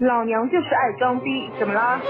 老娘就是爱装逼，怎么啦？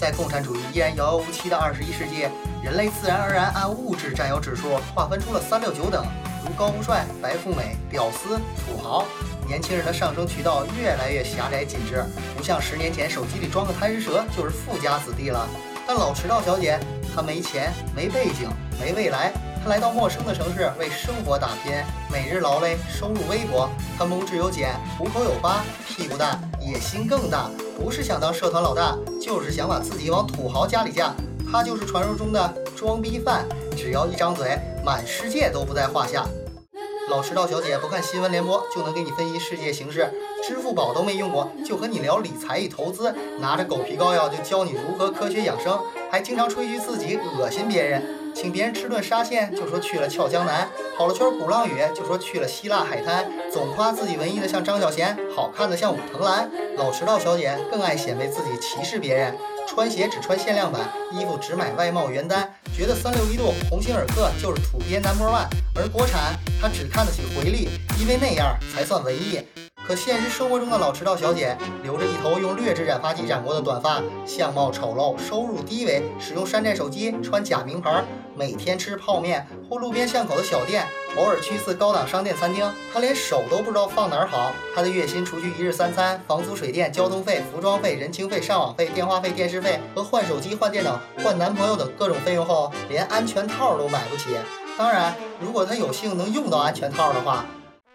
在共产主义依然遥遥无期的二十一世纪，人类自然而然按物质占有指数划分出了三六九等，如高富帅、白富美、屌丝、土豪。年轻人的上升渠道越来越狭窄紧致，不像十年前手机里装个贪吃蛇就是富家子弟了。但老迟到小姐，她没钱、没背景、没未来。她来到陌生的城市为生活打拼，每日劳累，收入微薄。她拇指有茧，虎口有疤，屁股大，野心更大。不是想当社团老大，就是想把自己往土豪家里嫁。她就是传说中的装逼犯，只要一张嘴，满世界都不在话下。老迟到小姐不看新闻联播就能给你分析世界形势，支付宝都没用过就和你聊理财与投资，拿着狗皮膏药就教你如何科学养生，还经常吹嘘自己恶心别人，请别人吃顿沙县就说去了俏江南，跑了圈鼓浪屿就说去了希腊海滩，总夸自己文艺的像张小娴，好看的像武藤兰。老迟到小姐更爱显摆自己歧视别人。穿鞋只穿限量版，衣服只买外贸原单，觉得三六一度、鸿星尔克就是土鳖 number one，而国产他只看得起回力，因为那样才算文艺。可现实生活中的老迟到小姐，留着一头用劣质染发剂染过的短发，相貌丑陋，收入低微，使用山寨手机，穿假名牌，每天吃泡面或路边巷口的小店，偶尔去次高档商店餐厅。她连手都不知道放哪儿好。她的月薪除去一日三餐、房租水电、交通费、服装费、人情费、上网费、电话费、电视费和换手机、换电脑、换男朋友等各种费用后，连安全套都买不起。当然，如果她有幸能用到安全套的话。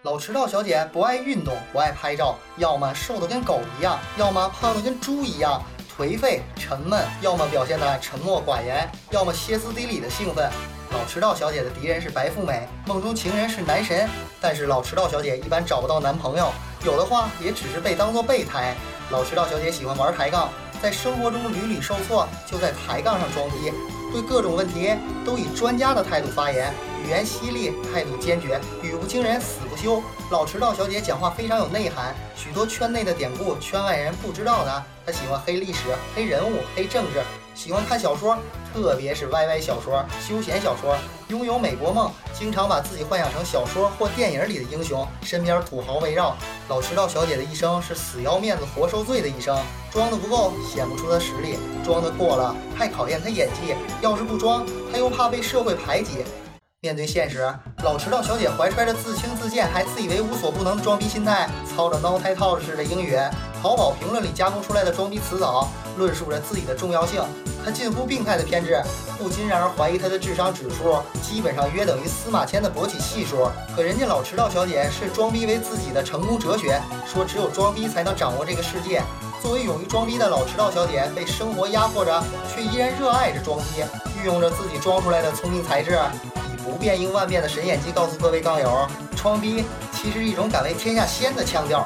老迟到小姐不爱运动，不爱拍照，要么瘦得跟狗一样，要么胖得跟猪一样，颓废沉闷，要么表现得沉默寡言，要么歇斯底里的兴奋。老迟到小姐的敌人是白富美，梦中情人是男神，但是老迟到小姐一般找不到男朋友，有的话也只是被当做备胎。老迟到小姐喜欢玩抬杠，在生活中屡屡受挫，就在抬杠上装逼，对各种问题都以专家的态度发言。语言犀利，态度坚决，语不惊人死不休。老迟到小姐讲话非常有内涵，许多圈内的典故，圈外人不知道的。她喜欢黑历史、黑人物、黑政治，喜欢看小说，特别是 YY 小说、休闲小说。拥有美国梦，经常把自己幻想成小说或电影里的英雄，身边土豪围绕。老迟到小姐的一生是死要面子活受罪的一生，装的不够显不出她实力，装的过了太考验她演技。要是不装，他又怕被社会排挤。面对现实，老迟到小姐怀揣着自轻自贱还自以为无所不能的装逼心态，操着孬胎套式的英语，淘宝评论里加工出来的装逼词藻，论述着自己的重要性。他近乎病态的偏执，不禁让人怀疑他的智商指数基本上约等于司马迁的勃起系数。可人家老迟到小姐是装逼为自己的成功哲学，说只有装逼才能掌握这个世界。作为勇于装逼的老迟到小姐，被生活压迫着，却依然热爱着装逼，运用着自己装出来的聪明才智。以不变应万变的神演技告诉各位杠友，装逼其实是一种敢为天下先的腔调。